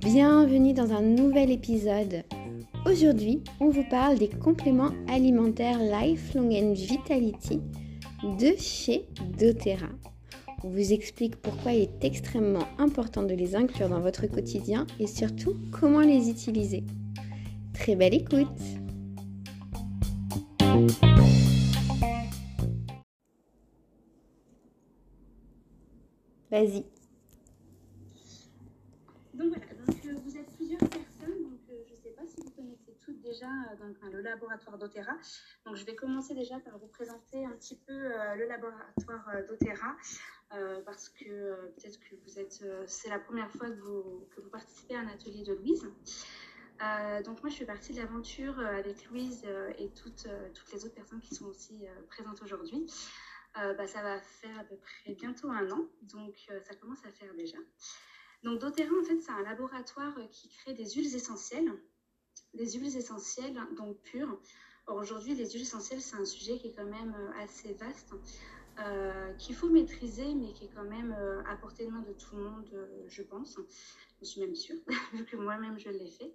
Bienvenue dans un nouvel épisode. Aujourd'hui, on vous parle des compléments alimentaires Lifelong and Vitality de chez doTERRA. On vous explique pourquoi il est extrêmement important de les inclure dans votre quotidien et surtout comment les utiliser. Très belle écoute Vas-y. Donc voilà, donc, euh, vous êtes plusieurs personnes, donc euh, je ne sais pas si vous connaissez toutes déjà euh, le laboratoire doTERRA. Donc je vais commencer déjà par vous présenter un petit peu le laboratoire euh, parce que peut-être que vous êtes, c'est la première fois que vous, que vous participez à un atelier de Louise. Donc moi je fais partie de l'aventure avec Louise et toutes, toutes les autres personnes qui sont aussi présentes aujourd'hui. Euh, bah, ça va faire à peu près bientôt un an, donc euh, ça commence à faire déjà. Donc doTERRA en fait c'est un laboratoire euh, qui crée des huiles essentielles, des huiles essentielles donc pures. Or aujourd'hui les huiles essentielles c'est un sujet qui est quand même assez vaste, qu'il faut maîtriser mais qui est quand même à portée de main de tout le monde je pense. Je suis même sûre, vu que moi-même je l'ai fait.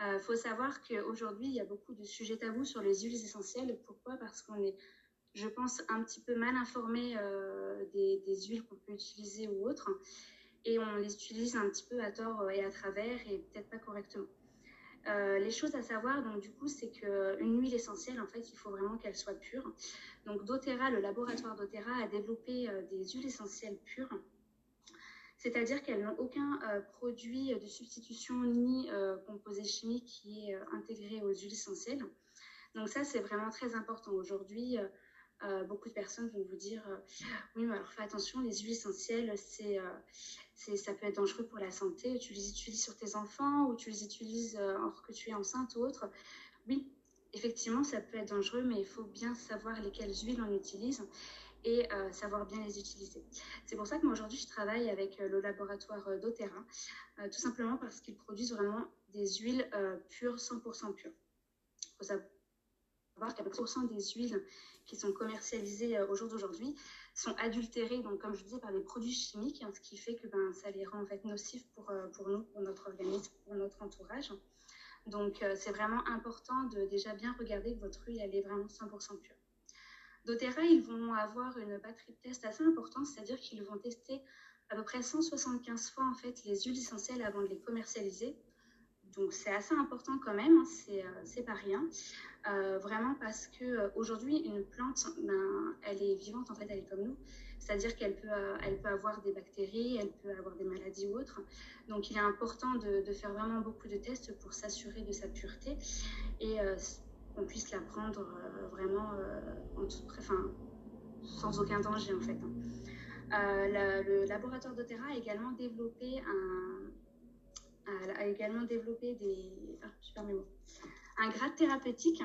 Il faut savoir qu'aujourd'hui, il y a beaucoup de sujets tabous sur les huiles essentielles. Pourquoi? Parce qu'on est, je pense, un petit peu mal informé euh, des, huiles qu'on peut utiliser ou autres. Et on les utilise un petit peu à tort et à travers et peut-être pas correctement. Euh, les choses à savoir, donc du coup, c'est qu'une huile essentielle, en fait, il faut vraiment qu'elle soit pure. Donc doTERRA, le laboratoire doTERRA a développé euh, des huiles essentielles pures c'est-à-dire qu'elles n'ont aucun euh, produit de substitution ni euh, composé chimique qui est euh, intégré aux huiles essentielles. Donc ça, c'est vraiment très important. Aujourd'hui, euh, beaucoup de personnes vont vous dire euh, oui, mais alors fais attention, les huiles essentielles, c'est, euh, ça peut être dangereux pour la santé. Tu les utilises sur tes enfants ou tu les utilises euh, alors que tu es enceinte ou autre. Oui, effectivement, ça peut être dangereux, mais il faut bien savoir lesquelles huiles on utilise et savoir bien les utiliser. C'est pour ça que moi aujourd'hui je travaille avec le laboratoire doTERRA, tout simplement parce qu'ils produisent vraiment des huiles pures, 100% pures. Faut qu'à peu près des huiles qui sont commercialisées euh, au jour d'aujourd'hui sont adultérées, donc comme je disais, par des produits chimiques, hein, ce qui fait que ben, ça les rend nocifs pour, euh, pour nous, pour notre organisme, pour notre entourage. Donc euh, c'est vraiment important de déjà bien regarder que votre huile elle est vraiment 100% pure doTERRA, ils vont avoir une batterie de test assez importante, c'est-à-dire qu'ils vont tester à peu près 175 fois en fait les huiles essentielles avant de les commercialiser. Donc c'est assez important quand même, hein, c'est, euh, pas rien. Euh, vraiment parce que euh, aujourd'hui une plante, ben, elle est vivante en fait, elle est comme nous. C'est-à-dire qu'elle peut, elle peut avoir des bactéries, elle peut avoir des maladies ou autres. Donc il est important de, faire vraiment beaucoup de tests pour s'assurer de sa pureté. Et qu'on puisse la prendre vraiment enfin, sans aucun danger en fait. hein. Le laboratoire doTERRA a également développé un, a, a également développé des, ah, un grade thérapeutique,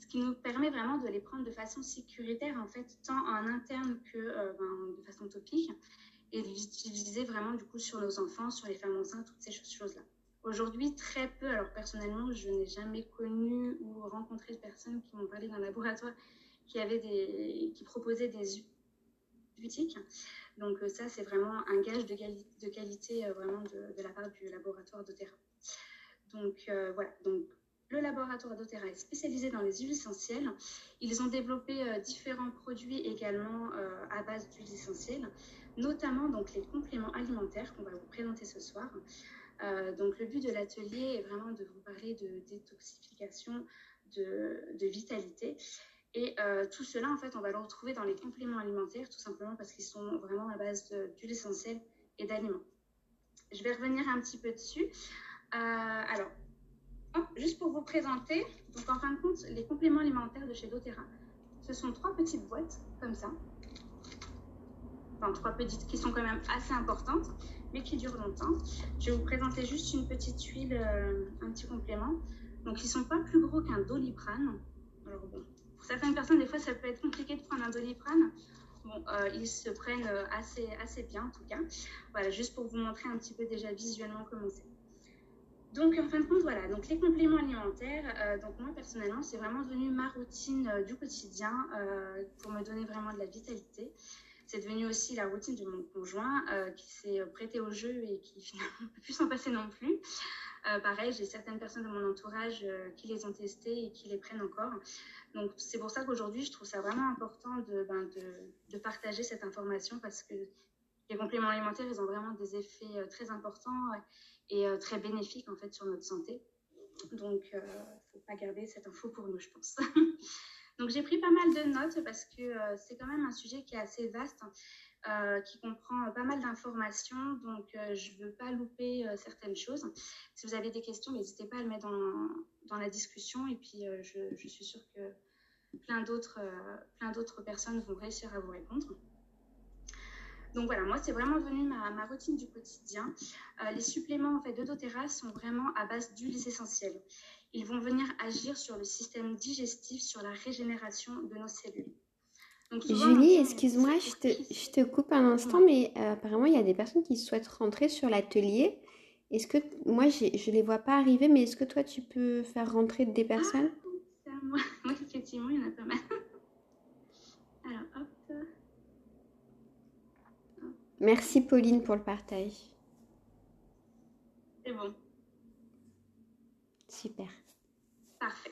ce qui nous permet vraiment de les prendre de façon sécuritaire en fait, tant en interne que euh, ben, de façon topique, et de l'utiliser vraiment du coup sur nos enfants, sur les femmes enceintes, toutes ces choses-là. Aujourd'hui, très peu, alors personnellement, je n'ai jamais connu ou rencontré de personnes qui m'ont parlé d'un laboratoire qui, avait des, qui proposait des Donc euh, ça, c'est vraiment un gage de, quali- de qualité euh, vraiment de, la part du laboratoire doTERRA. Donc euh, voilà, donc le laboratoire doTERRA est spécialisé dans les huiles essentielles. Ils ont développé différents produits également à base d'huiles essentielles, notamment donc les compléments alimentaires qu'on va vous présenter ce soir. Donc le but de l'atelier est vraiment de vous parler de détoxification, de vitalité. Et euh, tout cela, en fait, on va le retrouver dans les compléments alimentaires, tout simplement parce qu'ils sont vraiment à base d'huile essentielle et d'aliments. Je vais revenir un petit peu dessus. Euh, alors, hop, juste pour vous présenter, donc en fin de compte, les compléments alimentaires de chez doTERRA, ce sont trois petites boîtes comme ça. Enfin, trois petites qui sont quand même assez importantes, mais qui durent longtemps. Je vais vous présenter juste une petite huile, euh, un petit complément. Donc, ils sont pas plus gros qu'un doliprane. Alors bon, certaines personnes, des fois, ça peut être compliqué de prendre un doliprane. Bon, euh, ils se prennent euh, assez, assez bien en tout cas. Voilà, juste pour vous montrer un petit peu déjà visuellement comment c'est. Donc en fin de compte, voilà, donc les compléments alimentaires, euh, donc moi personnellement, c'est vraiment devenu ma routine du quotidien pour me donner vraiment de la vitalité. C'est devenu aussi la routine de mon conjoint qui s'est prêté au jeu et qui finalement ne peut plus s'en passer non plus. pareil, j'ai certaines personnes de mon entourage qui les ont testés et qui les prennent encore. Donc c'est pour ça qu'aujourd'hui, je trouve ça vraiment important de, ben, partager cette information parce que les compléments alimentaires, ils ont vraiment des effets très importants et très bénéfiques en fait sur notre santé. Donc, il ne faut pas garder cette info pour nous, je pense. Donc, j'ai pris pas mal de notes parce que euh, c'est quand même un sujet qui est assez vaste, euh, qui comprend pas mal d'informations. Donc, euh, je ne veux pas louper certaines choses. Si vous avez des questions, n'hésitez pas à le mettre dans, dans la discussion. Et puis, je, je, suis sûre que plein d'autres personnes vont réussir à vous répondre. Donc voilà, moi, c'est vraiment devenu ma, routine du quotidien. Euh, les suppléments en fait, de doTERRA sont vraiment à base d'huiles essentielles. Ils vont venir agir sur le système digestif, sur la régénération de nos cellules. Julie, excuse-moi, je te, coupe un instant, mais euh, apparemment, il y a des personnes qui souhaitent rentrer sur l'atelier. Est-ce que, moi, je ne les vois pas arriver, mais est-ce que toi, tu peux faire rentrer des personnes? ah, moi. moi, effectivement, il y en a pas mal. Alors, hop. Merci Pauline pour le partage. C'est bon. Super. Parfait.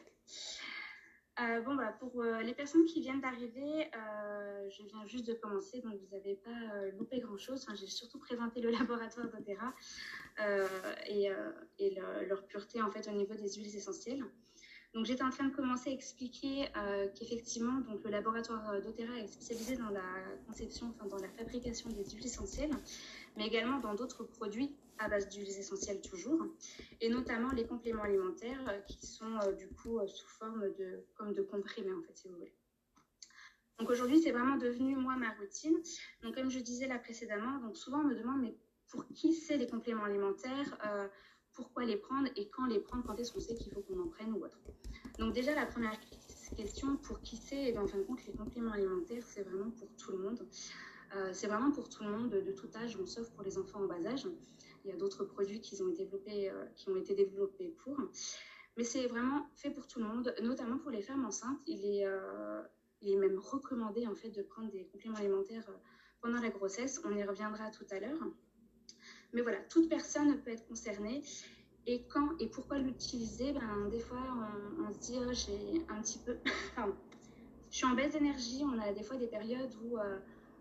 Euh, bon, bah, pour euh, les personnes qui viennent d'arriver, euh, je viens juste de commencer, donc vous n'avez pas loupé grand-chose. J'ai surtout présenté le laboratoire d'Otera et, et leur pureté en fait au niveau des huiles essentielles. Donc j'étais en train de commencer à expliquer euh, qu'effectivement donc le laboratoire euh, d'Otera est spécialisé dans la conception, enfin dans la fabrication des huiles essentielles, mais également dans d'autres produits à base d'huiles essentielles toujours, et notamment les compléments alimentaires euh, qui sont du coup sous forme de comme de comprimés en fait si vous voulez. Donc aujourd'hui c'est vraiment devenu moi ma routine. Donc comme je disais là précédemment, donc souvent on me demande mais pour qui c'est les compléments alimentaires pourquoi les prendre et quand les prendre, quand est-ce qu'on sait qu'il faut qu'on en prenne ou autre. Donc déjà, la première question, pour qui c'est, et ben, en fin de compte, les compléments alimentaires, c'est vraiment pour tout le monde. Euh, c'est vraiment pour tout le monde de, tout âge, sauf pour les enfants en bas âge. Il y a d'autres produits qui ont, été développés, euh, qui ont été développés pour. Mais c'est vraiment fait pour tout le monde, notamment pour les femmes enceintes. Il est, euh, il est même recommandé en fait de prendre des compléments alimentaires pendant la grossesse. On y reviendra tout à l'heure. Mais voilà, toute personne peut être concernée. Et quand et pourquoi l'utiliser? Ben, Des fois, on, se dit, oh, j'ai un petit peu. je suis en baisse d'énergie. On a des fois des périodes où euh,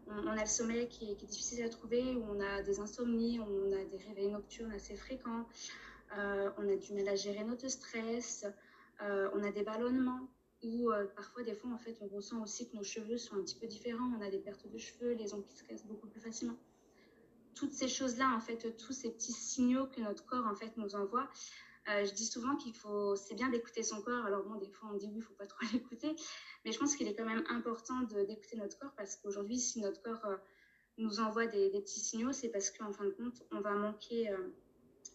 on, a le sommeil qui est, difficile à trouver, où on a des insomnies, où on a des réveils nocturnes assez fréquents, euh, on a du mal à gérer notre stress, euh, on a des ballonnements. Ou parfois, des fois, en fait, on ressent aussi que nos cheveux sont un petit peu différents. On a des pertes de cheveux, les ongles qui se cassent beaucoup plus facilement toutes ces choses-là, en fait, tous ces petits signaux que notre corps, en fait, nous envoie. Euh, je dis souvent qu'il faut, c'est bien d'écouter son corps. Alors bon, des fois on dit oui, il faut pas trop l'écouter, mais je pense qu'il est quand même important d'écouter notre corps parce qu'aujourd'hui, si notre corps euh, nous envoie des, petits signaux, c'est parce qu'en fin de compte, on va manquer euh,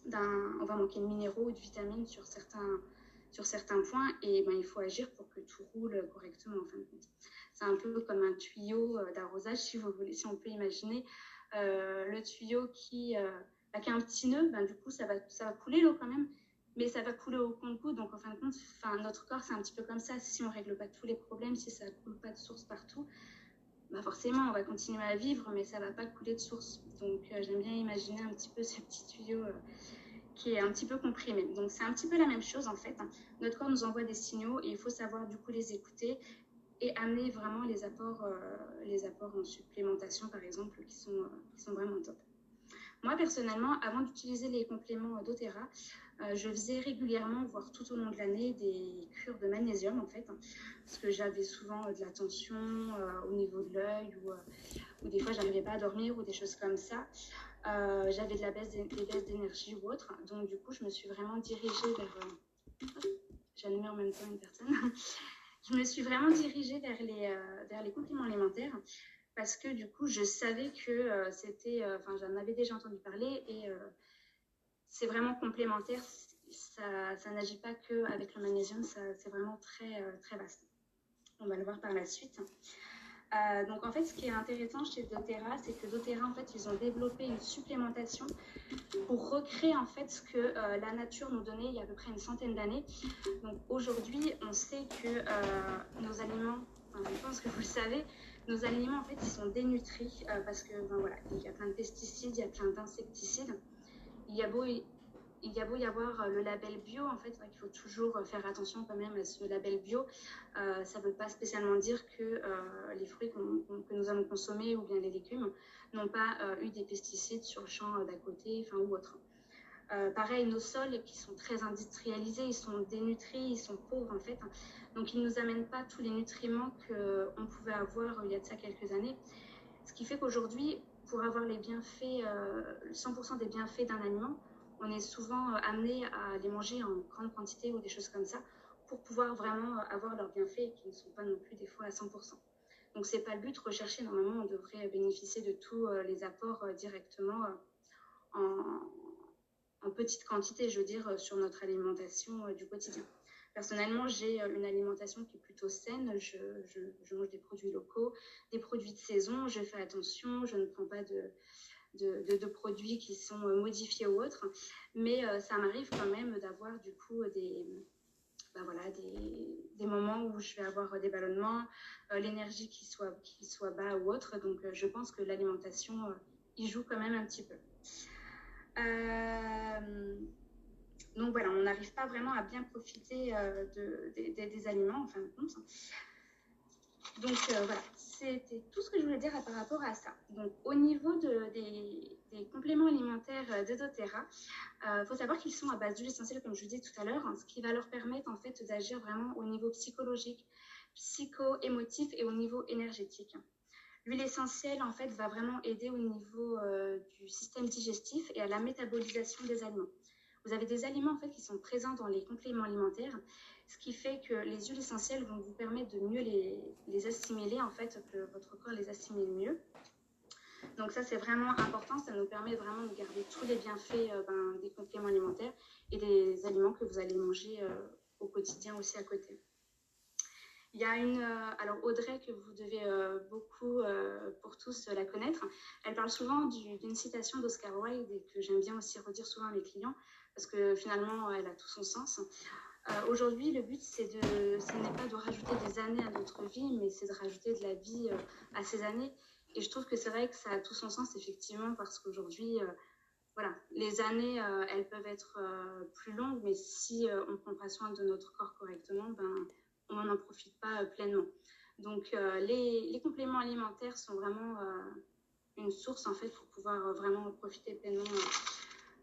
d'un, on va manquer de minéraux ou de vitamines sur certains, sur certains points, et ben il faut agir pour que tout roule correctement en fin de compte. C'est un peu comme un tuyau d'arrosage, si si on peut imaginer. Euh, le tuyau qui, euh, bah, qui a un petit nœud, ben, du coup, ça va, ça va couler l'eau quand même, mais ça va couler au compte-goutte. Donc, en fin de compte, notre corps, c'est un petit peu comme ça. Si on ne règle pas tous les problèmes, si ça ne coule pas de source partout, bah forcément, on va continuer à vivre, mais ça ne va pas couler de source. Donc, euh, j'aime bien imaginer un petit peu ce petit tuyau qui est un petit peu comprimé. Donc, c'est un petit peu la même chose, en fait. Notre corps nous envoie des signaux et il faut savoir, du coup, les écouter et amener vraiment les apports, euh, les apports en supplémentation, par exemple, qui sont, euh, qui sont vraiment top. Moi, personnellement, avant d'utiliser les compléments d'Otera, euh, je faisais régulièrement, voire tout au long de l'année, des cures de magnésium, en fait, hein, parce que j'avais souvent de la tension au niveau de l'œil, ou, ou, des fois, j'arrivais pas à dormir, ou des choses comme ça. j'avais de la baisse des baisses d'énergie ou autre. Donc, du coup, je me suis vraiment dirigée vers... J'allumais en même temps une personne. Je me suis vraiment dirigée vers les, euh, vers les compléments alimentaires parce que du coup, je savais que euh, c'était, euh, enfin, j'en avais déjà entendu parler et c'est vraiment complémentaire. Ça, ça n'agit pas qu'avec le magnésium, c'est vraiment très, très vaste. On va le voir par la suite. Euh, donc en fait, ce qui est intéressant chez doTERRA, c'est que doTERRA, en fait, ils ont développé une supplémentation pour recréer en fait ce que euh, la nature nous donnait il y a à peu près une centaine d'années. Donc aujourd'hui, on sait que euh, nos aliments, je pense que vous le savez, nos aliments, en fait, ils sont dénutris parce que, ben, voilà, il y a plein de pesticides, il y a plein d'insecticides. Il y a beau il y a beau y avoir le label bio, en fait, il faut toujours faire attention quand même à ce label bio. ça ne veut pas spécialement dire que les fruits que nous allons consommer ou bien les légumes n'ont pas eu des pesticides sur le champ d'à côté, enfin ou autre. Euh, pareil, nos sols qui sont très industrialisés, ils sont dénutris, ils sont pauvres en fait. Donc ils ne nous amènent pas tous les nutriments qu'on pouvait avoir il y a de ça quelques années. Ce qui fait qu'aujourd'hui, pour avoir les bienfaits, 100% euh, des bienfaits d'un aliment, on est souvent euh, amené à les manger en grande quantité ou des choses comme ça pour pouvoir vraiment avoir leurs bienfaits qui ne sont pas non plus des fois à 100%. Donc c'est pas le but, rechercher normalement on devrait bénéficier de tous les apports directement en, petite quantité, je veux dire, euh, sur notre alimentation euh, du quotidien. Personnellement, j'ai euh, une alimentation qui est plutôt saine. Je, mange des produits locaux, des produits de saison. Je fais attention. Je ne prends pas de, de, produits qui sont modifiés ou autres. Mais ça m'arrive quand même d'avoir du coup des, ben voilà, des, des, moments où je vais avoir des ballonnements, l'énergie qui soit, qui soit bas ou autre. Donc je pense que l'alimentation y joue quand même un petit peu. Euh, donc voilà, on n'arrive pas vraiment à bien profiter euh, de, des aliments en fin de compte. Donc euh, voilà, c'était tout ce que je voulais dire par rapport à ça. Donc au niveau de, des, compléments alimentaires de doTERRA, il faut savoir qu'ils sont à base d'huile essentielle, comme je vous disais tout à l'heure, hein, ce qui va leur permettre en fait d'agir vraiment au niveau psychologique, psycho-émotif et au niveau énergétique. L'huile essentielle, en fait, va vraiment aider au niveau euh, du système digestif et à la métabolisation des aliments. Vous avez des aliments, en fait, qui sont présents dans les compléments alimentaires, ce qui fait que les huiles essentielles vont vous permettre de mieux les, assimiler, en fait, que votre corps les assimile mieux. Donc ça, c'est vraiment important. Ça nous permet vraiment de garder tous les bienfaits euh, ben, des compléments alimentaires et des aliments que vous allez manger euh, au quotidien aussi à côté. Il y a une, euh, alors Audrey, que vous devez beaucoup, pour tous, la connaître, elle parle souvent d'une citation d'Oscar Wilde et que j'aime bien aussi redire souvent à mes clients parce que finalement, elle a tout son sens. Aujourd'hui, le but, c'est de, ce n'est pas de rajouter des années à notre vie, mais c'est de rajouter de la vie à ces années. Et je trouve que c'est vrai que ça a tout son sens, effectivement, parce qu'aujourd'hui, voilà, les années, elles peuvent être plus longues, mais si on prend pas soin de notre corps correctement, ben, on n'en profite pas euh, pleinement. Donc euh, les, compléments alimentaires sont vraiment euh, une source en fait pour pouvoir vraiment profiter pleinement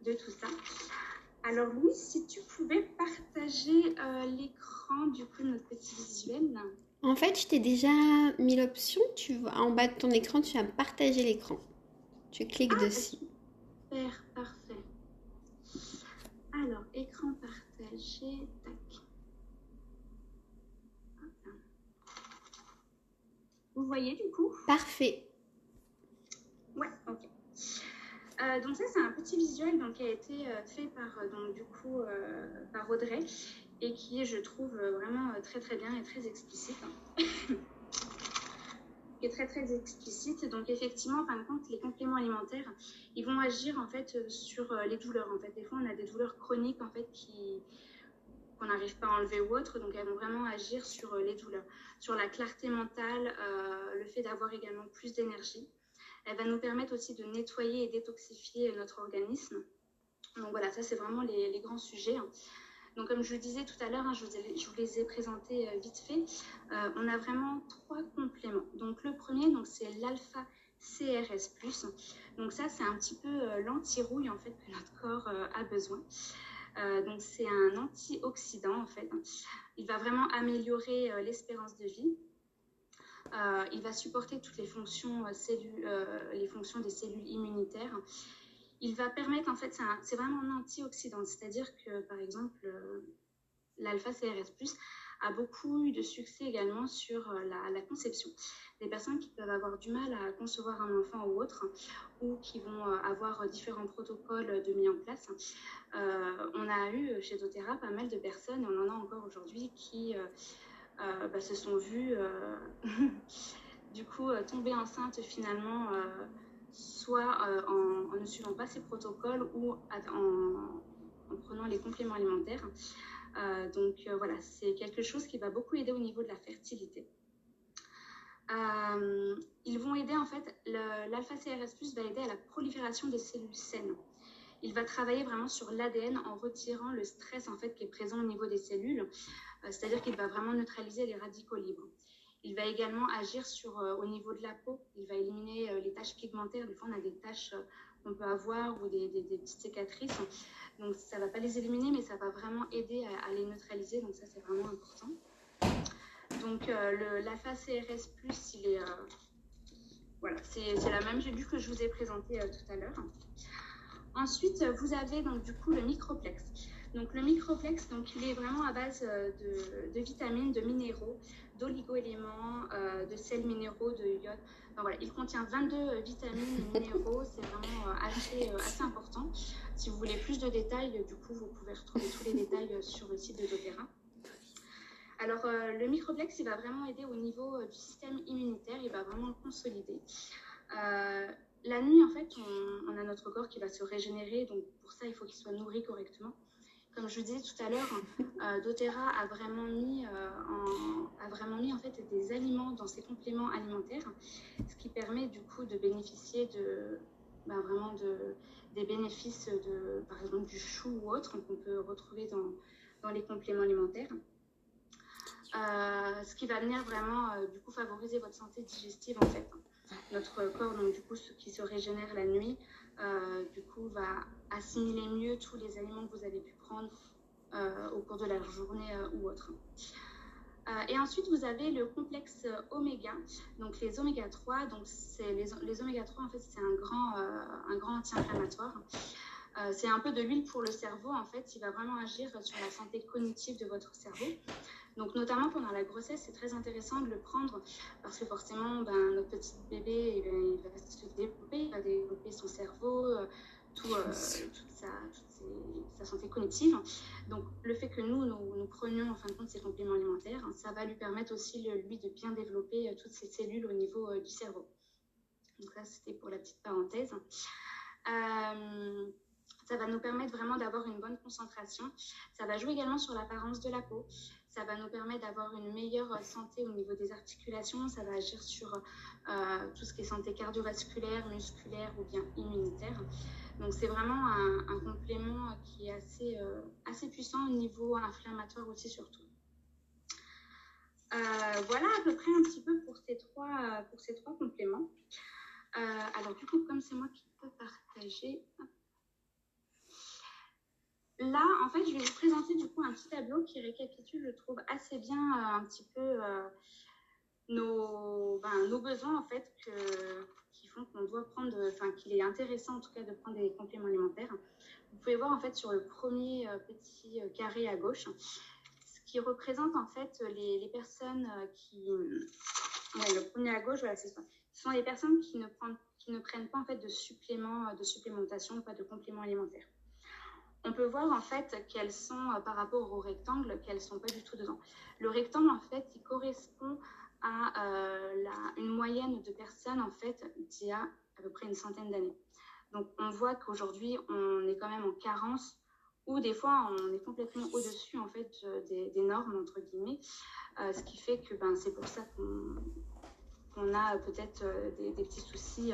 de tout ça. Alors Louis, si tu pouvais partager l'écran du coup de notre petit visuel. En fait, je t'ai déjà mis l'option. Tu vois en bas de ton écran, tu as partager l'écran. Tu cliques ah, dessus. Super, parfait. Alors, écran partagé, tac. Vous voyez du coup? Parfait. Ouais, ok. Euh, donc ça c'est un petit visuel donc, qui a été euh, fait par euh, donc, du coup par Audrey et qui est je trouve vraiment très très bien et très explicite. qui est très très explicite. Donc effectivement, en fin de compte, les compléments alimentaires, ils vont agir en fait sur les douleurs. En fait, des fois on a des douleurs chroniques en fait qui qu'on n'arrive pas à enlever ou autre. Donc, elles vont vraiment agir sur les douleurs, sur la clarté mentale, le fait d'avoir également plus d'énergie. Elle va nous permettre aussi de nettoyer et détoxifier notre organisme. Donc voilà, ça c'est vraiment les, grands sujets. Hein. Donc comme je le disais tout à l'heure, hein, je, vous les ai présentés euh, vite fait. on a vraiment trois compléments. Donc le premier, donc c'est l'alpha CRS+. Donc ça c'est un petit peu l'anti-rouille en fait que notre corps a besoin. Euh, donc c'est un antioxydant en fait. Il va vraiment améliorer euh, l'espérance de vie. Euh, il va supporter toutes les fonctions, les fonctions des cellules immunitaires. Il va permettre, en fait, c'est vraiment un antioxydant, c'est-à-dire que, par exemple, l'alpha-CRS+, a beaucoup eu de succès également sur euh, la, conception. Des personnes qui peuvent avoir du mal à concevoir un enfant ou autre, ou qui vont euh, avoir différents protocoles de mis en place. Euh, on a eu chez doTERRA pas mal de personnes, et on en a encore aujourd'hui, qui bah, se sont vues du coup tomber enceinte finalement soit en, ne suivant pas ces protocoles ou en, prenant les compléments alimentaires. Euh, donc euh, voilà, c'est quelque chose qui va beaucoup aider au niveau de la fertilité. ils vont aider en fait, l'alpha-CRS+, va aider à la prolifération des cellules saines. Il va travailler vraiment sur l'ADN en retirant le stress en fait qui est présent au niveau des cellules, c'est-à-dire qu'il va vraiment neutraliser les radicaux libres. Il va également agir sur, euh, au niveau de la peau. Il va éliminer euh, les taches pigmentaires. Des fois, on a des taches euh, qu'on peut avoir ou des, petites cicatrices. Donc, ça ne va pas les éliminer, mais ça va vraiment aider à, les neutraliser. Donc, ça, c'est vraiment important. Donc, la phase CRS, il voilà, c'est la même vue que je vous ai présentée tout à l'heure. Ensuite, vous avez donc du coup le microplex. Donc le microplex, donc il est vraiment à base de, de vitamines, de minéraux d'oligo-éléments, euh, de sels minéraux, de iode. voilà, il contient 22 vitamines et minéraux, c'est vraiment euh, assez, euh, important. Si vous voulez plus de détails, du coup, vous pouvez retrouver tous les détails sur le site de doTERRA. Alors, le microplex, il va vraiment aider au niveau du système immunitaire, il va vraiment le consolider. La nuit, en fait, on, a notre corps qui va se régénérer, donc pour ça, il faut qu'il soit nourri correctement comme je disais tout à l'heure, euh, doTERRA a vraiment mis, euh, en, a vraiment mis en fait des aliments dans ses compléments alimentaires, ce qui permet du coup de bénéficier de ben, vraiment de, des bénéfices de par exemple du chou ou autre qu'on peut retrouver dans, dans, les compléments alimentaires. Euh, ce qui va venir vraiment du coup favoriser votre santé digestive en fait. Notre corps donc du coup qui se régénère la nuit du coup va assimiler mieux tous les aliments que vous avez pu prendre euh, au cours de la journée euh, ou autre. Euh, et ensuite, vous avez le complexe oméga, donc les oméga 3. Donc, les, les, oméga 3, en fait, c'est un grand anti-inflammatoire. C'est un peu de l'huile pour le cerveau, en fait. Il va vraiment agir sur la santé cognitive de votre cerveau. Donc, notamment pendant la grossesse, c'est très intéressant de le prendre parce que forcément, ben, notre petit bébé, il va, se développer, il va développer son cerveau, tout, toute, sa, sa, santé cognitive. Donc, le fait que nous, nous, prenions en fin de compte ces compléments alimentaires, ça va lui permettre aussi, lui, de bien développer euh, toutes ces cellules au niveau euh, du cerveau. Donc, ça, c'était pour la petite parenthèse. Euh, ça va nous permettre vraiment d'avoir une bonne concentration. Ça va jouer également sur l'apparence de la peau. Ça va nous permettre d'avoir une meilleure santé au niveau des articulations. Ça va agir sur tout ce qui est santé cardiovasculaire, musculaire ou bien immunitaire. Donc c'est vraiment un, complément qui est assez, euh, assez puissant au niveau inflammatoire aussi surtout. Euh, voilà à peu près un petit peu pour ces trois, pour ces trois compléments. Euh, alors du coup, comme c'est moi qui peux partager, là, en fait, je vais vous présenter du coup un petit tableau qui récapitule, je trouve, assez bien un petit peu nos, ben, nos besoins en fait que, qu'on doit prendre, enfin qu'il est intéressant en tout cas de prendre des compléments alimentaires. Vous pouvez voir en fait sur le premier euh, petit euh, carré à gauche, ce qui représente en fait les, personnes euh, qui, le premier à gauche, voilà, c'est ça. Sont les personnes qui ne prennent, qui ne prennent pas en fait de suppléments, de supplémentation, pas de compléments alimentaires. On peut voir en fait qu'elles sont par rapport au rectangle, qu'elles sont pas du tout dedans. Le rectangle en fait, il correspond à euh, une moyenne de personnes en fait d'il y a à peu près une centaine d'années. Donc on voit qu'aujourd'hui on est quand même en carence ou des fois on est complètement au-dessus en fait des, normes entre guillemets, euh, ce qui fait que ben, c'est pour ça qu'on a peut-être euh, des, petits soucis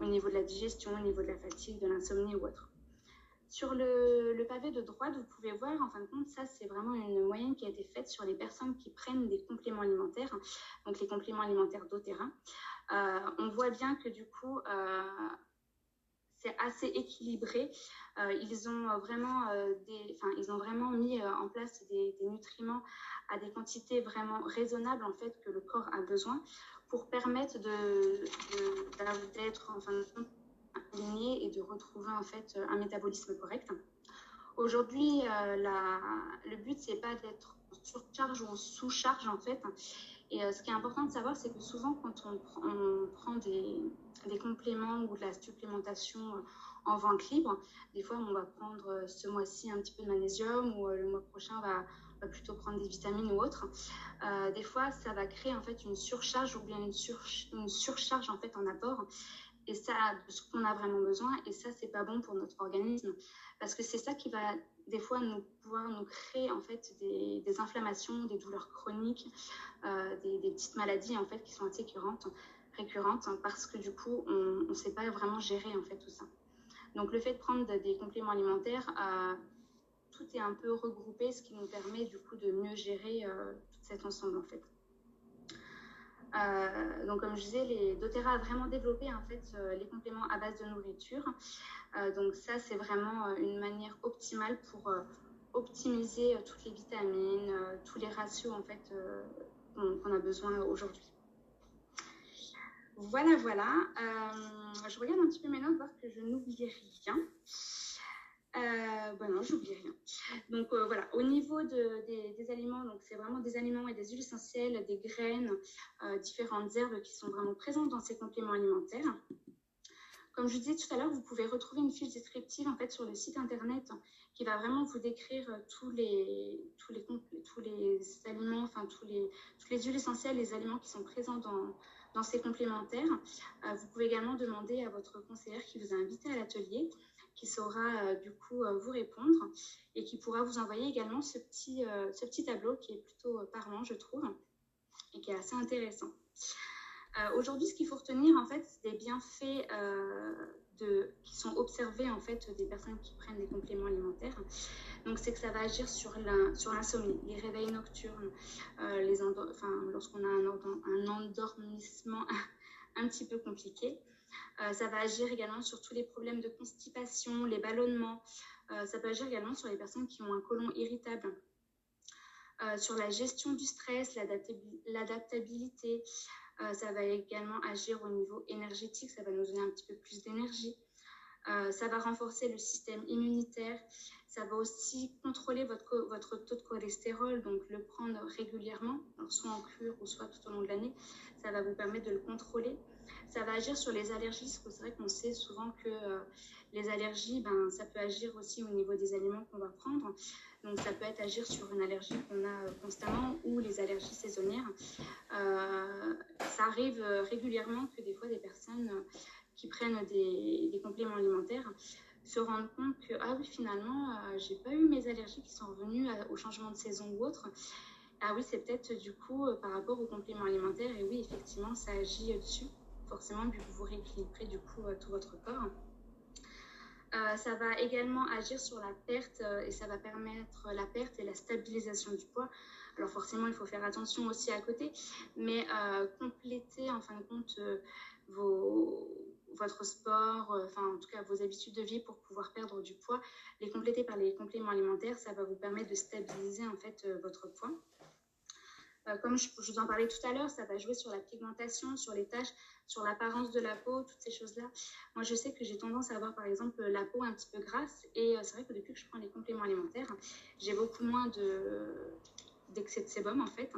au niveau de la digestion, au niveau de la fatigue, de l'insomnie ou autre. Sur le, pavé de droite, vous pouvez voir, en fin de compte, ça c'est vraiment une moyenne qui a été faite sur les personnes qui prennent des compléments alimentaires, donc les compléments alimentaires d'eau-terrain. Euh, on voit bien que du coup, euh, c'est assez équilibré. Euh, ils, ont vraiment, des, ils ont vraiment mis en place des, nutriments à des quantités vraiment raisonnables en fait que le corps a besoin pour permettre d'être de, en fin de compte et de retrouver en fait un métabolisme correct. Aujourd'hui, euh, le but c'est pas d'être en surcharge ou en sous-charge en fait. Et euh, ce qui est important de savoir, c'est que souvent quand on, prend des, compléments ou de la supplémentation euh, en vente libre, des fois on va prendre ce mois-ci un petit peu de magnésium ou le mois prochain on va, plutôt prendre des vitamines ou autres. des fois, ça va créer en fait une surcharge ou bien une, une surcharge en fait en apport et ça, de ce qu'on a vraiment besoin. Et ça, c'est pas bon pour notre organisme. Parce que c'est ça qui va, des fois, nous pouvoir nous créer, en fait, des, inflammations, des douleurs chroniques, euh, des, petites maladies, en fait, qui sont assez récurrentes, récurrentes parce que, du coup, on ne sait pas vraiment gérer, en fait, tout ça. Donc, le fait de prendre des compléments alimentaires, euh, tout est un peu regroupé, ce qui nous permet, du coup, de mieux gérer euh, tout cet ensemble, en fait. Euh, donc, comme je disais, les doTERRA a vraiment développé en fait euh, les compléments à base de nourriture. Euh, donc, ça, c'est vraiment une manière optimale pour optimiser toutes les vitamines, tous les ratios en fait qu'on a besoin aujourd'hui. Voilà, voilà. je regarde un petit peu mes notes, voir que je n'oublie rien. Euh, bah non, j'oublie rien. Donc euh, voilà, au niveau de, des, aliments, donc c'est vraiment des aliments et des huiles essentielles, des graines, euh, différentes herbes qui sont vraiment présentes dans ces compléments alimentaires. Comme je disais tout à l'heure, vous pouvez retrouver une fiche descriptive en fait sur le site internet qui va vraiment vous décrire tous les tous les tous les aliments, enfin tous les toutes les huiles essentielles, les aliments qui sont présents dans dans ces complémentaires. Euh, vous pouvez également demander à votre conseillère qui vous a invité à l'atelier qui saura euh, du coup euh, vous répondre et qui pourra vous envoyer également ce petit, euh, ce petit tableau qui est plutôt parlant, je trouve, et qui est assez intéressant. Aujourd'hui, ce qu'il faut retenir, en fait, c'est des bienfaits de, qui sont observés en fait des personnes qui prennent des compléments alimentaires. Donc, c'est que ça va agir sur l'insomnie, les réveils nocturnes, les lorsqu'on a un, un endormissement un petit peu compliqué. Euh, ça va agir également sur tous les problèmes de constipation, les ballonnements. Euh, ça peut agir également sur les personnes qui ont un côlon irritable. Euh, sur la gestion du stress, l'adaptabilité. ça va également agir au niveau énergétique, ça va nous donner un petit peu plus d'énergie. ça va renforcer le système immunitaire. Ça va aussi contrôler votre, votre taux de cholestérol, donc le prendre régulièrement, soit en cure ou soit tout au long de l'année. Ça va vous permettre de le contrôler. Ça va agir sur les allergies, c'est vrai qu'on sait souvent que euh, les allergies, ben, ça peut agir aussi au niveau des aliments qu'on va prendre. Donc ça peut être agir sur une allergie qu'on a euh, constamment ou les allergies saisonnières. Euh, ça arrive régulièrement que des fois des personnes qui prennent des, compléments alimentaires se rendent compte que ah oui finalement j'ai pas eu mes allergies qui sont revenues au changement de saison ou autre. Ah oui c'est peut-être du coup par rapport aux compléments alimentaires et oui effectivement ça agit dessus forcément, vu que vous rééquilibrez du coup euh, tout votre corps. Euh, ça va également agir sur la perte euh, et ça va permettre la perte et la stabilisation du poids. Alors forcément, il faut faire attention aussi à côté, mais compléter en fin de compte vos, votre sport, enfin en tout cas vos habitudes de vie pour pouvoir perdre du poids, les compléter par les compléments alimentaires, ça va vous permettre de stabiliser en fait votre poids. Euh, comme je, vous en parlais tout à l'heure, ça va jouer sur la pigmentation, sur les taches, sur l'apparence de la peau, toutes ces choses-là. Moi, je sais que j'ai tendance à avoir, par exemple, la peau un petit peu grasse. Et euh, c'est vrai que depuis que je prends les compléments alimentaires, j'ai beaucoup moins de d'excès de sébum, en fait.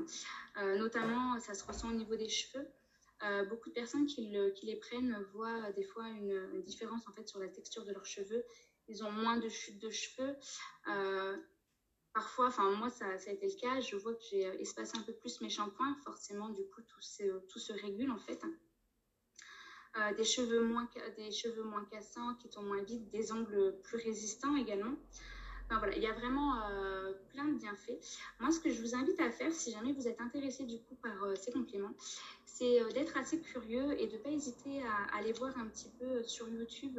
Euh, notamment, ça se ressent au niveau des cheveux. Beaucoup de personnes qui, le, qui, les prennent voient des fois une, différence, en fait, sur la texture de leurs cheveux. Ils ont moins de chute de cheveux. Parfois, enfin moi ça, a été le cas, je vois que j'ai euh, espacé un peu plus mes shampoings, forcément du coup tout se, tout se régule en fait. Euh, des, cheveux moins, des cheveux moins cassants, qui tombent moins vite, des ongles plus résistants également. Voilà, il y a vraiment euh, plein de bienfaits. Moi, ce que je vous invite à faire, si jamais vous êtes intéressé du coup par ces compléments, c'est d'être assez curieux et de ne pas hésiter à, aller voir un petit peu sur YouTube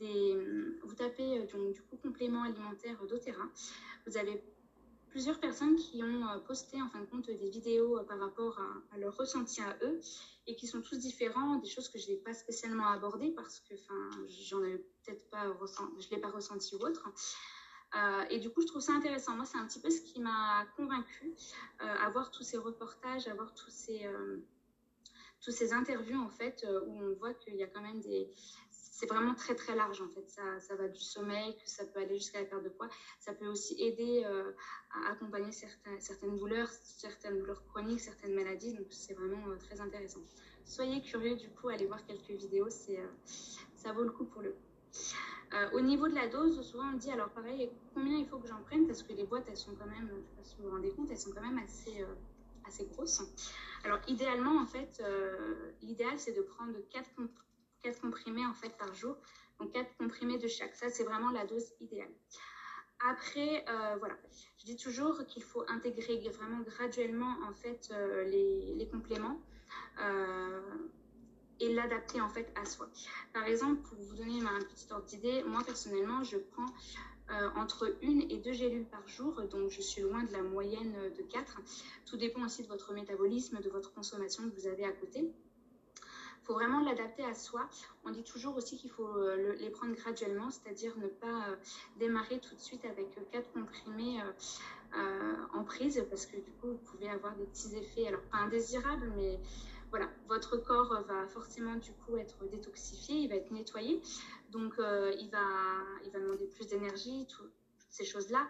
vous tapez donc, du coup complément alimentaire doTERRA. Vous avez plusieurs personnes qui ont euh, posté en fin de compte des vidéos euh, par rapport à, à leur ressenti à eux et qui sont tous différents, des choses que je n'ai pas spécialement abordées parce que enfin, j'en avais peut-être pas ressenti, je l'ai pas ressenti ou autre. Euh, et du coup, je trouve ça intéressant. Moi, c'est un petit peu ce qui m'a convaincue, euh, avoir tous ces reportages, avoir tous ces, euh, tous ces interviews en fait, où on voit qu'il y a quand même des, c'est vraiment très très large en fait. Ça, ça, va du sommeil, que ça peut aller jusqu'à la perte de poids. Ça peut aussi aider euh, à accompagner certains, certaines douleurs, certaines douleurs chroniques, certaines maladies. Donc c'est vraiment euh, très intéressant. Soyez curieux du coup, allez voir quelques vidéos, c'est, euh, ça vaut le coup pour le coup. Au niveau de la dose, souvent on dit alors pareil, combien il faut que j'en prenne? Parce que les boîtes elles sont quand même, je sais pas si vous vous rendez compte, elles sont quand même assez, assez grosses. Alors idéalement en fait, l'idéal c'est de prendre 4 4 comprimés en fait par jour. Donc 4 comprimés de chaque. Ça, c'est vraiment la dose idéale. Après, euh, voilà, je dis toujours qu'il faut intégrer vraiment graduellement en fait euh, les, compléments euh, et l'adapter en fait à soi. Par exemple, pour vous donner un petit ordre d'idée, moi personnellement, je prends entre une et deux gélules par jour, donc je suis loin de la moyenne de 4. Tout dépend aussi de votre métabolisme, de votre consommation que vous avez à côté faut vraiment l'adapter à soi. On dit toujours aussi qu'il faut euh, les prendre graduellement, c'est-à-dire ne pas euh, démarrer tout de suite avec euh, quatre comprimés en prise, parce que du coup, vous pouvez avoir des petits effets, alors pas indésirables, mais voilà, votre corps va forcément du coup être détoxifié, il va être nettoyé, donc il, va, il va demander plus d'énergie, toutes ces choses-là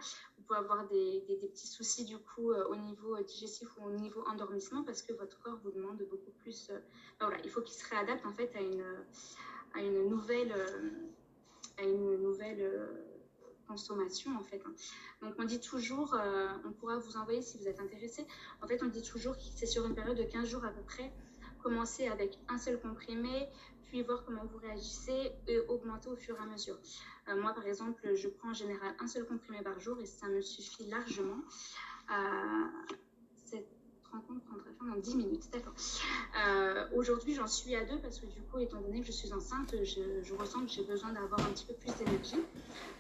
pouvez avoir des, des, petits soucis du coup euh, au niveau euh, digestif ou au niveau endormissement parce que votre corps vous demande beaucoup plus. Euh, voilà, il faut qu'il se réadapte en fait à une, à une nouvelle, à une nouvelle consommation en fait. Hein. Donc on dit toujours, on pourra vous envoyer si vous êtes intéressé. En fait, on dit toujours que c'est sur une période de 15 jours à peu près. Commencer avec un seul comprimé, puis voir comment vous réagissez et augmenter au fur et à mesure. Euh, moi, par exemple, je prends en général un seul comprimé par jour et ça me suffit largement. Euh, cette rencontre prendrait fin dans 10 minutes, d'accord. Euh, aujourd'hui, j'en suis à deux parce que du coup, étant donné que je suis enceinte, je, ressens que j'ai besoin d'avoir un petit peu plus d'énergie.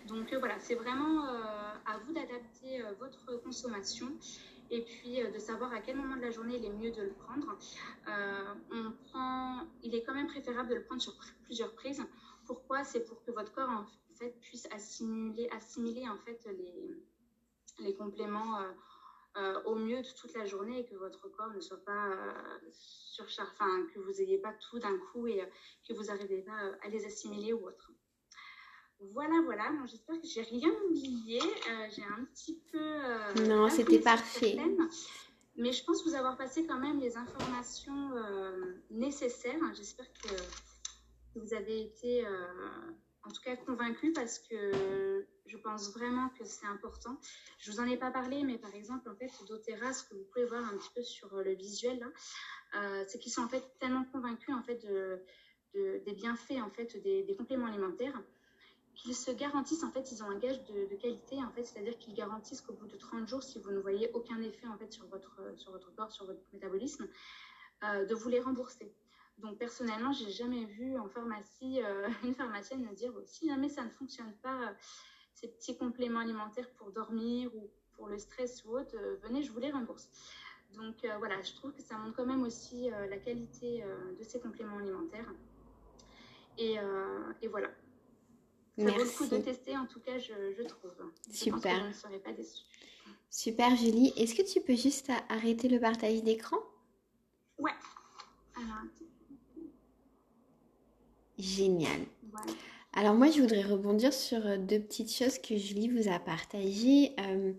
Donc voilà, c'est vraiment à vous d'adapter votre consommation et puis de savoir à quel moment de la journée il est mieux de le prendre. on prend, il est quand même préférable de le prendre sur plusieurs prises. Pourquoi? C'est pour que votre corps en fait, puisse assimiler, assimiler en fait les, les compléments euh, euh, au mieux de toute la journée et que votre corps ne soit pas euh, surchargé, enfin que vous n'ayez pas tout d'un coup et que vous n'arrivez pas à les assimiler ou autre. Voilà, voilà. Bon, J'espère que j'ai rien oublié. j'ai un petit peu. non, c'était parfait. mais je pense vous avoir passé quand même les informations nécessaires. J'espère que, vous avez été en tout cas convaincue parce que je pense vraiment que c'est important. Je vous en ai pas parlé, mais par exemple, en fait, doTERRA, ce que vous pouvez voir un petit peu sur le visuel, euh, c'est qu'ils sont en fait tellement convaincus en fait de, des bienfaits en fait des, compléments alimentaires qu'ils se garantissent en fait ils ont un gage de, qualité en fait c'est-à-dire qu'ils garantissent qu'au bout de 30 jours si vous ne voyez aucun effet en fait sur votre sur votre corps sur votre métabolisme euh, de vous les rembourser donc personnellement, j'ai jamais vu en pharmacie euh, une pharmacienne me dire si jamais ça ne fonctionne pas, euh, ces petits compléments alimentaires pour dormir ou pour le stress ou autre, venez, je vous les rembourse. Donc voilà, je trouve que ça montre quand même aussi la qualité de ces compléments alimentaires. Et voilà. Ça Merci. vaut le coup de tester, en tout cas, je, je trouve. Super. je ne pas déçue. Super, Julie. Est-ce que tu peux juste arrêter le partage d'écran? Ouais. Alors, Génial. Alors moi, je voudrais rebondir sur euh, deux petites choses que Julie vous a partagées. Euh,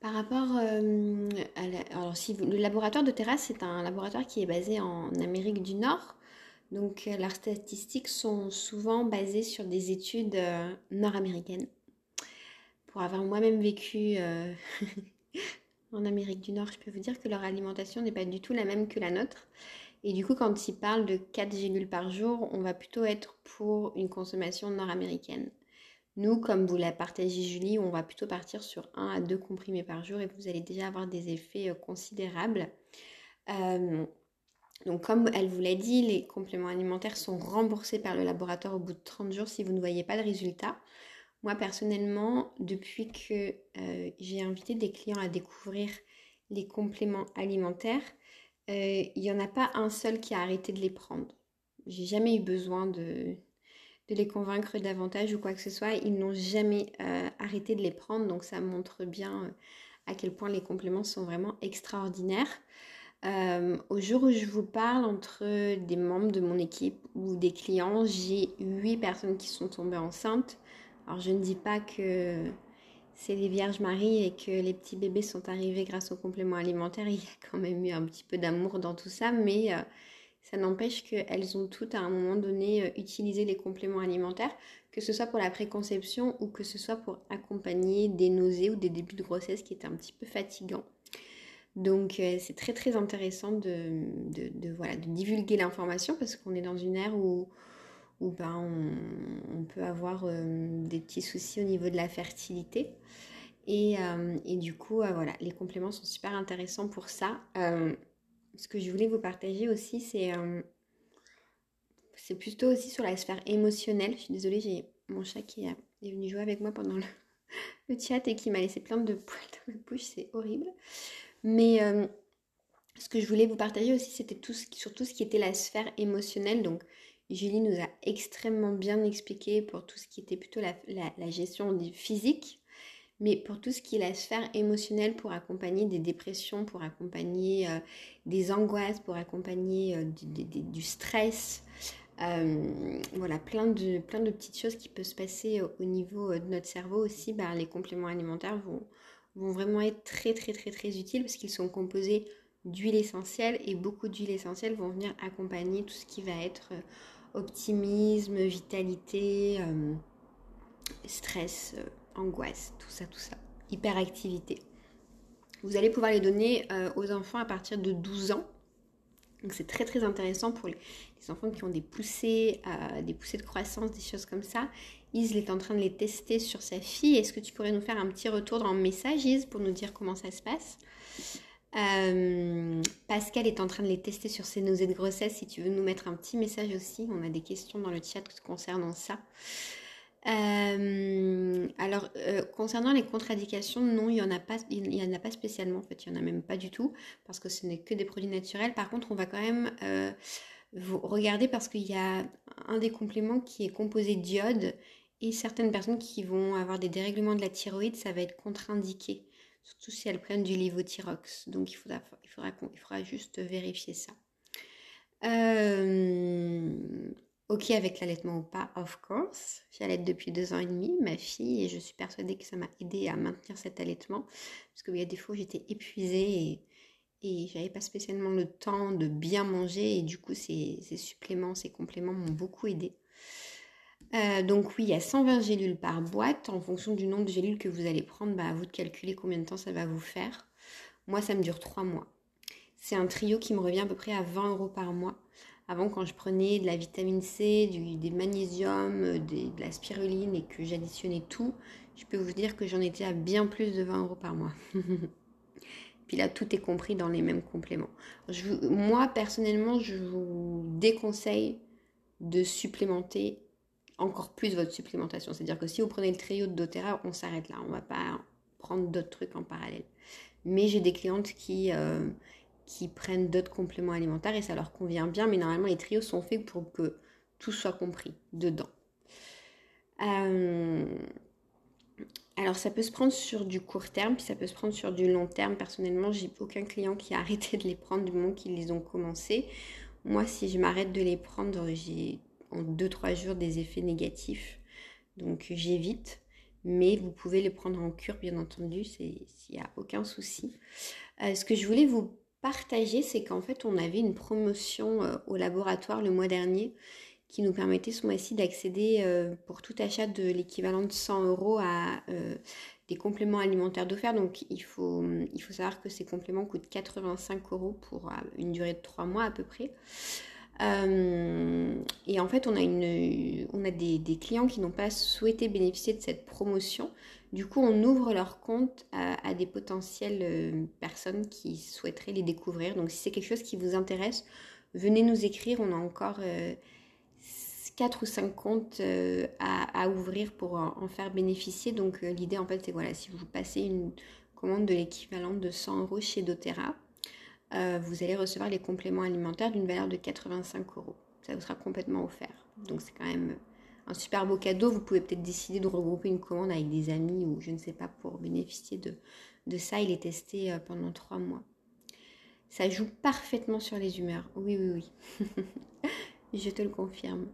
par rapport euh, à alors si le laboratoire de Terra, c'est un laboratoire qui est basé en Amérique du Nord. Donc leurs statistiques sont souvent basées sur des études nord-américaines. Pour avoir moi-même vécu en Amérique du Nord, je peux vous dire que leur alimentation n'est pas du tout la même que la nôtre. Et du coup, quand il parle de 4 gélules par jour, on va plutôt être pour une consommation nord-américaine. Nous, comme vous l'a partagé Julie, on va plutôt partir sur 1 à 2 comprimés par jour et vous allez déjà avoir des effets euh, considérables. Euh, donc comme elle vous l'a dit, les compléments alimentaires sont remboursés par le laboratoire au bout de 30 jours si vous ne voyez pas de résultat. Moi personnellement, depuis que euh, j'ai invité des clients à découvrir les compléments alimentaires, euh, il n'y en a pas un seul qui a arrêté de les prendre. J'ai jamais eu besoin de, les convaincre davantage ou quoi que ce soit. Ils n'ont jamais euh, arrêté de les prendre, donc ça montre bien à quel point les compléments sont vraiment extraordinaires. Au jour où je vous parle, entre des membres de mon équipe ou des clients, j'ai 8 personnes qui sont tombées enceintes. Alors je ne dis pas que c'est les Vierges Marie et que les petits bébés sont arrivés grâce aux compléments alimentaires, il y a quand même eu un petit peu d'amour dans tout ça, mais euh, ça n'empêche qu'elles ont toutes à un moment donné euh, utilisé les compléments alimentaires, que ce soit pour la préconception ou que ce soit pour accompagner des nausées ou des débuts de grossesse qui étaient un petit peu fatigants. Donc euh, c'est très très intéressant de, voilà, de divulguer l'information parce qu'on est dans une ère où ben, on, peut avoir des petits soucis au niveau de la fertilité. Et, et du coup, voilà, les compléments sont super intéressants pour ça. ce que je voulais vous partager aussi, c'est c'est plutôt aussi sur la sphère émotionnelle. Je suis désolée, j'ai mon chat qui est venu jouer avec moi pendant le, le chat et qui m'a laissé plein de poils dans la bouche, c'est horrible. Mais euh, ce que je voulais vous partager aussi, c'était tout ce, sur tout ce qui était la sphère émotionnelle. Donc, Julie nous a extrêmement bien expliqué pour tout ce qui était plutôt la, gestion physique, mais pour tout ce qui est la sphère émotionnelle, pour accompagner des dépressions, pour accompagner euh, des angoisses, pour accompagner euh, du, stress, voilà, plein de, plein de petites choses qui peuvent se passer au niveau de notre cerveau aussi. Bah, les compléments alimentaires vont, vont vraiment être très très très très utiles parce qu'ils sont composés d'huile essentielle et beaucoup d'huile essentielle vont venir accompagner tout ce qui va être euh, optimisme, vitalité, stress, angoisse, tout ça, tout ça, hyperactivité. Vous allez pouvoir les donner aux enfants à partir de 12 ans. Donc c'est très très intéressant pour les, enfants qui ont des poussées, euh, des poussées de croissance, des choses comme ça. Isle est en train de les tester sur sa fille. Est-ce que tu pourrais nous faire un petit retour dans le message, Is, pour nous dire comment ça se passe? Euh, Pascal est en train de les tester sur ses nausées de grossesse. Si tu veux nous mettre un petit message aussi, on a des questions dans le chat concernant ça. Euh, alors, euh, concernant les contre-indications, non, il n'y en, a pas, en a pas spécialement. En fait, il n'y en a même pas du tout parce que ce n'est que des produits naturels. Par contre, on va quand même euh, regarder parce qu'il y a un des compléments qui est composé d'iode et certaines personnes qui vont avoir des dérèglements de la thyroïde, ça va être contre-indiqué, surtout si elles prennent du lévothyrox. Donc, il faudra, il faudra, juste vérifier ça. Euh, ok avec l'allaitement ou pas, of course. J'allaite depuis deux ans et demi, ma fille, et je suis persuadée que ça m'a aidé à maintenir cet allaitement. Parce qu'il y a des fois j'étais épuisée et, et j'avais pas spécialement le temps de bien manger, et du coup, ces, suppléments, ces compléments m'ont beaucoup aidé. Euh, donc oui, il y a 120 gélules par boîte. En fonction du nombre de gélules que vous allez prendre, bah, à vous de calculer combien de temps ça va vous faire. Moi, ça me dure trois mois. C'est un trio qui me revient à peu près à 20 euros par mois. Avant, quand je prenais de la vitamine C, du, des euh, de la spiruline et que j'additionnais tout, je peux vous dire que j'en étais à bien plus de 20 euros par mois. Puis là, tout est compris dans les mêmes compléments. moi, personnellement, je vous déconseille de supplémenter encore plus votre supplémentation. C'est-à-dire que si vous prenez le trio de doTERRA, on s'arrête là. On ne va pas prendre d'autres trucs en parallèle. Mais j'ai des clientes qui, euh, qui prennent d'autres compléments alimentaires et ça leur convient bien. Mais normalement, les trios sont faits pour que tout soit compris dedans. Euh, alors, ça peut se prendre sur du court terme, puis ça peut se prendre sur du long terme. Personnellement, j'ai aucun client qui a arrêté de les prendre du moment qu'ils les ont commencés. Moi, si je m'arrête de les prendre, j'ai en 2-3 jours des effets négatifs. Donc, j'évite. Mais vous pouvez les prendre en cure, bien entendu, s'il n'y a aucun souci. Euh, ce que je voulais vous partager, c'est qu'en fait, on avait une promotion euh, au laboratoire le mois dernier qui nous permettait ce mois-ci d'accéder euh, pour tout achat de l'équivalent de 100 euros à euh, des compléments alimentaires d'offert. Donc il faut, il faut savoir que ces compléments coûtent 85 euros pour une durée de 3 mois à peu près. et en fait, on a, une, on a des, clients qui n'ont pas souhaité bénéficier de cette promotion. Du coup, on ouvre leur compte à, des potentielles euh, personnes qui souhaiteraient les découvrir. Donc, si c'est quelque chose qui vous intéresse, venez nous écrire. On a encore euh, 4 ou 5 comptes euh, à, ouvrir pour en, faire bénéficier. Donc, euh, l'idée, en fait, c'est voilà, si vous passez une commande de l'équivalent de 100 euros chez doTERRA, vous allez recevoir les compléments alimentaires d'une valeur de 85 euros. Ça vous sera complètement offert. Donc, c'est quand même un super beau cadeau. Vous pouvez peut-être décider de regrouper une commande avec des amis ou je ne sais pas pour bénéficier de, de ça. Il est testé euh, pendant trois mois. Ça joue parfaitement sur les humeurs. Oui, oui, oui. je te le confirme.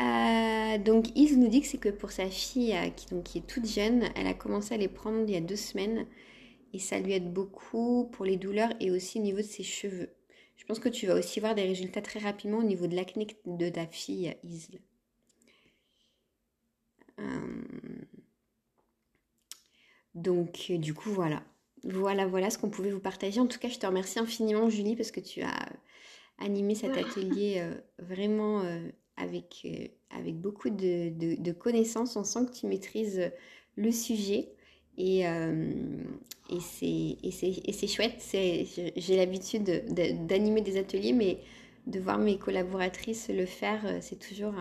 Euh, donc Is nous dit que c'est que pour sa fille euh, qui est toute jeune, elle a commencé à les prendre il y a deux semaines et ça lui aide beaucoup pour les douleurs et aussi au niveau de ses cheveux. Je pense que tu vas aussi voir des résultats très rapidement au niveau de l'acné de ta fille Isle. Euh, donc, du coup, voilà. Voilà, voilà ce qu'on pouvait vous partager. En tout cas, je te remercie infiniment, Julie, parce que tu as animé cet atelier euh, vraiment euh, avec, avec beaucoup de, de, connaissances. On sent que tu maîtrises le sujet. Et, et c'est chouette. J'ai l'habitude d'animer des ateliers, mais de voir mes collaboratrices le faire, c'est toujours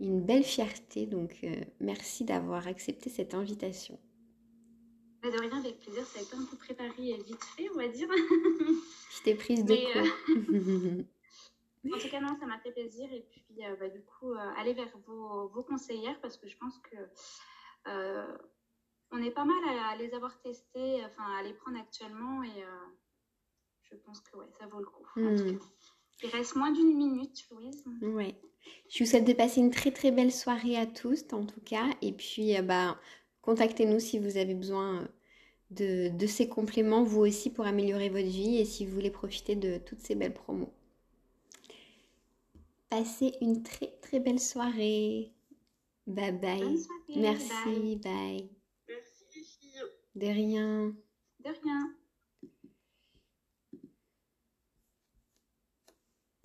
une belle fierté. Donc, merci d'avoir accepté cette invitation. De rien, avec plaisir. Ça a été un peu préparé vite fait, on va dire. Je t'ai prise de court. En tout cas, non, ça m'a fait plaisir. Et puis, euh, bah, du coup, euh, allez vers vos, vos, conseillères parce que je pense que euh, on est pas mal à, les avoir testées, enfin, à les prendre actuellement. Et je pense que ouais, ça vaut le coup. Hmm. Il reste moins d'une minute, Louise. Ouais. Je vous souhaite de passer une très très belle soirée à tous, en tout cas. Et puis, bah, contactez-nous si vous avez besoin de, de, ces compléments, vous aussi, pour améliorer votre vie et si vous voulez profiter de toutes ces belles promos. Passez une très très belle soirée. Bye bye. Merci, bye. Merci les filles. De rien. De rien.